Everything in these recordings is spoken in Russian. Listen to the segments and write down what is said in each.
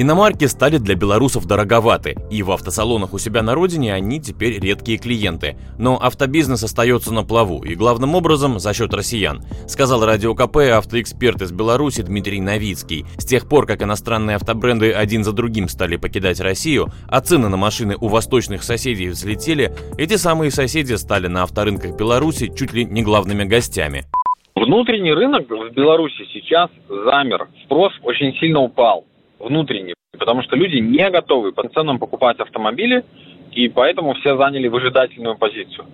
Иномарки стали для белорусов дороговаты, и в автосалонах у себя на родине они теперь редкие клиенты. Но автобизнес остается на плаву, и главным образом за счет россиян, сказал Радио КП автоэксперт из Беларуси Дмитрий Новицкий. С тех пор, как иностранные автобренды один за другим стали покидать Россию, а цены на машины у восточных соседей взлетели, эти самые соседи стали на авторынках Беларуси чуть ли не главными гостями. Внутренний рынок в Беларуси сейчас замер. Спрос очень сильно упал внутренний, потому что люди не готовы по ценам покупать автомобили, и поэтому все заняли выжидательную позицию.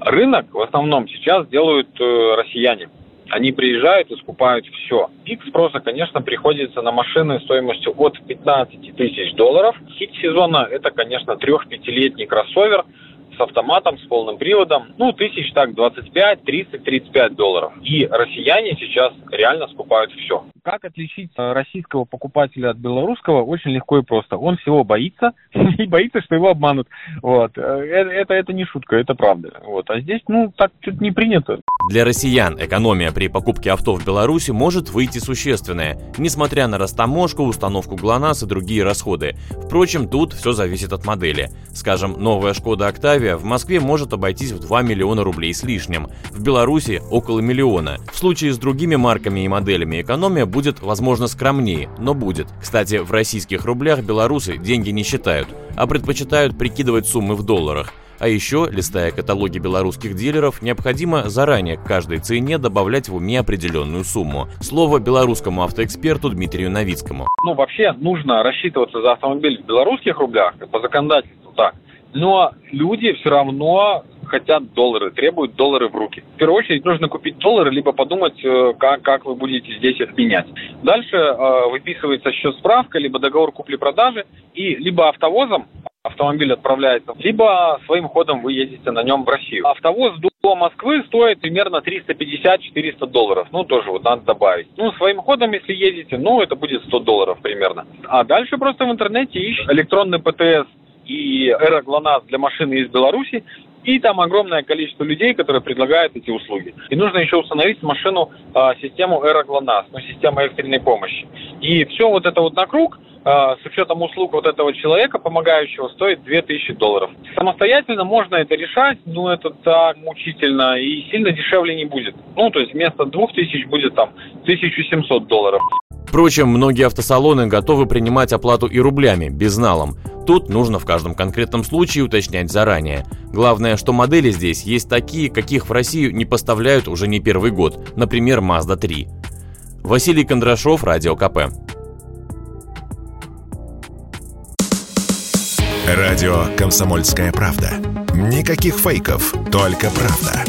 Рынок в основном сейчас делают э, россияне. Они приезжают и скупают все. Пик спроса, конечно, приходится на машины стоимостью от 15 тысяч долларов. Хит сезона – это, конечно, трех-пятилетний кроссовер – с автоматом, с полным приводом, ну, тысяч так 25, 30, 35 долларов. И россияне сейчас реально скупают все. Как отличить э, российского покупателя от белорусского? Очень легко и просто. Он всего боится и боится, что его обманут. Вот. Э, э, это, это не шутка, это правда. Вот. А здесь, ну, так что-то не принято. Для россиян экономия при покупке авто в Беларуси может выйти существенная, несмотря на растаможку, установку ГЛОНАСС и другие расходы. Впрочем, тут все зависит от модели. Скажем, новая Шкода Октавия в Москве может обойтись в 2 миллиона рублей с лишним, в Беларуси около миллиона. В случае с другими марками и моделями экономия будет, возможно, скромнее, но будет. Кстати, в российских рублях белорусы деньги не считают, а предпочитают прикидывать суммы в долларах – а еще, листая каталоги белорусских дилеров, необходимо заранее к каждой цене добавлять в уме определенную сумму. Слово белорусскому автоэксперту Дмитрию Новицкому. Ну, вообще нужно рассчитываться за автомобиль в белорусских рублях, по законодательству так. Но люди все равно хотят доллары, требуют доллары в руки. В первую очередь нужно купить доллары, либо подумать, э, как, как вы будете здесь их менять. Дальше э, выписывается счет справка, либо договор купли-продажи, и либо автовозом автомобиль отправляется, либо своим ходом вы ездите на нем в Россию. Автовоз до Москвы стоит примерно 350-400 долларов. Ну, тоже вот надо добавить. Ну, своим ходом, если едете, ну, это будет 100 долларов примерно. А дальше просто в интернете ищешь электронный ПТС и эра ГЛОНАСС для машины из Беларуси, и там огромное количество людей, которые предлагают эти услуги. И нужно еще установить в машину э, систему эра ГЛОНАСС, ну, систему экстренной помощи. И все вот это вот на круг – а, с учетом услуг вот этого человека, помогающего, стоит 2000 долларов. Самостоятельно можно это решать, но это так мучительно и сильно дешевле не будет. Ну, то есть вместо 2000 будет там 1700 долларов. Впрочем, многие автосалоны готовы принимать оплату и рублями, безналом. Тут нужно в каждом конкретном случае уточнять заранее. Главное, что модели здесь есть такие, каких в Россию не поставляют уже не первый год, например, Mazda 3. Василий Кондрашов, Радио КП. Радио «Комсомольская правда». Никаких фейков, только правда.